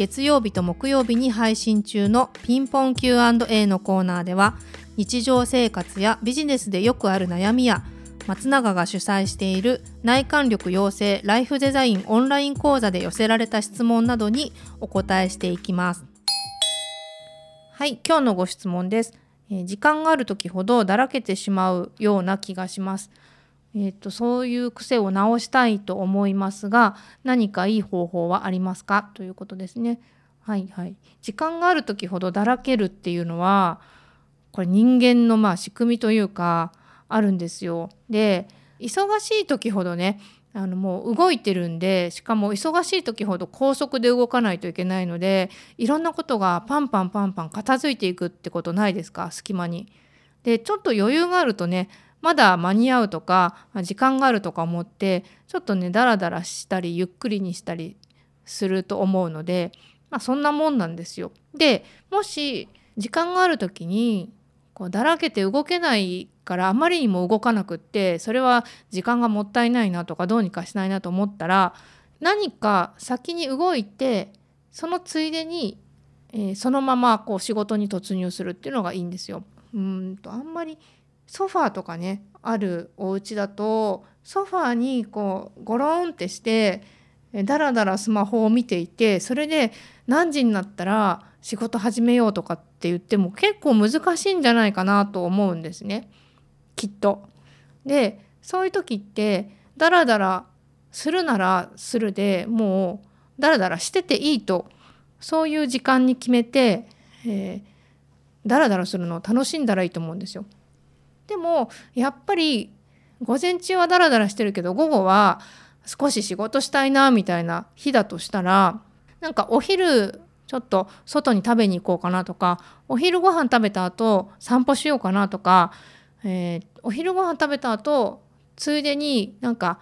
月曜日と木曜日に配信中のピンポン Q&A のコーナーでは日常生活やビジネスでよくある悩みや松永が主催している内観力養成ライフデザインオンライン講座で寄せられた質問などにお答えしていきます。はい、今日のご質問です。えー、時間がある時ほどだらけてしまうような気がします。えーと、そういう癖を直したいと思いますが何かいい方法はありますか？ということですね。はいはい、時間がある時ほどだらけるっていうのはこれ人間のまあ仕組みというかあるんですよ。で忙しい時ほどねあのもう動いてるんでしかも忙しい時ほど高速で動かないといけないのでいろんなことがパンパンパンパン片付いていくってことないですか？隙間に。でちょっと余裕があるとねまだ間に合うとか時間があるとか思ってちょっとねダラダラしたりゆっくりにしたりすると思うので、まあ、そんなもんなんですよ。でもし時間がある時にこうだらけて動けないからあまりにも動かなくってそれは時間がもったいないなとかどうにかしないなと思ったら何か先に動いてそのついでに、えー、そのままこう仕事に突入するっていうのがいいんですよ。うんとあんまりソファーとかねあるお家だとソファーにこうゴロンってしてだらだらスマホを見ていてそれで何時になったら仕事始めようとかって言っても結構難しいんじゃないかなと思うんですねきっと。でそういう時ってダラダラするならするでもうダラダラしてていいとそういう時間に決めて、えー、ダラダラするのを楽しんだらいいと思うんですよ。でもやっぱり午前中はダラダラしてるけど午後は少し仕事したいなみたいな日だとしたらなんかお昼ちょっと外に食べに行こうかなとかお昼ご飯食べた後散歩しようかなとか、えー、お昼ご飯食べた後ついでになんか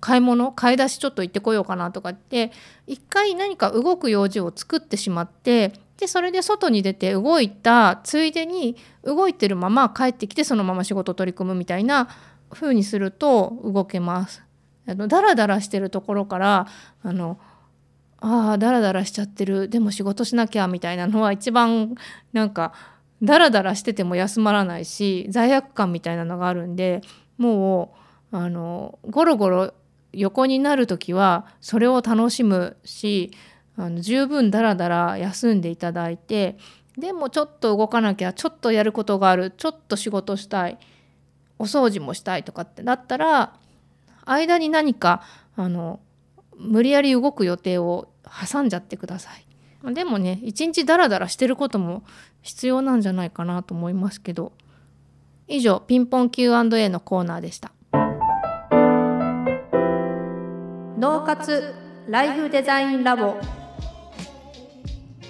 買い物買い出しちょっと行ってこようかなとかって一回何か動く用事を作ってしまってでそれで外に出て動いたついでに動いてるまま帰ってきてそのまま仕事取り組むみたいな風にすると動けます。あのダラダラしてるところからあのああダラダラしちゃってるでも仕事しなきゃみたいなのは一番なんかダラダラしてても休まらないし罪悪感みたいなのがあるんでもうあのゴロゴロ横になる時はそれを楽しむしあの十分だらだら休んでいただいてでもちょっと動かなきゃちょっとやることがあるちょっと仕事したいお掃除もしたいとかってなったら間に何かあの無理やり動く予定を挟んじゃってください。でもね一日ダラダラしてることも必要なんじゃないかなと思いますけど以上ピンポン Q&A のコーナーでした。脳活ライフデザインラボ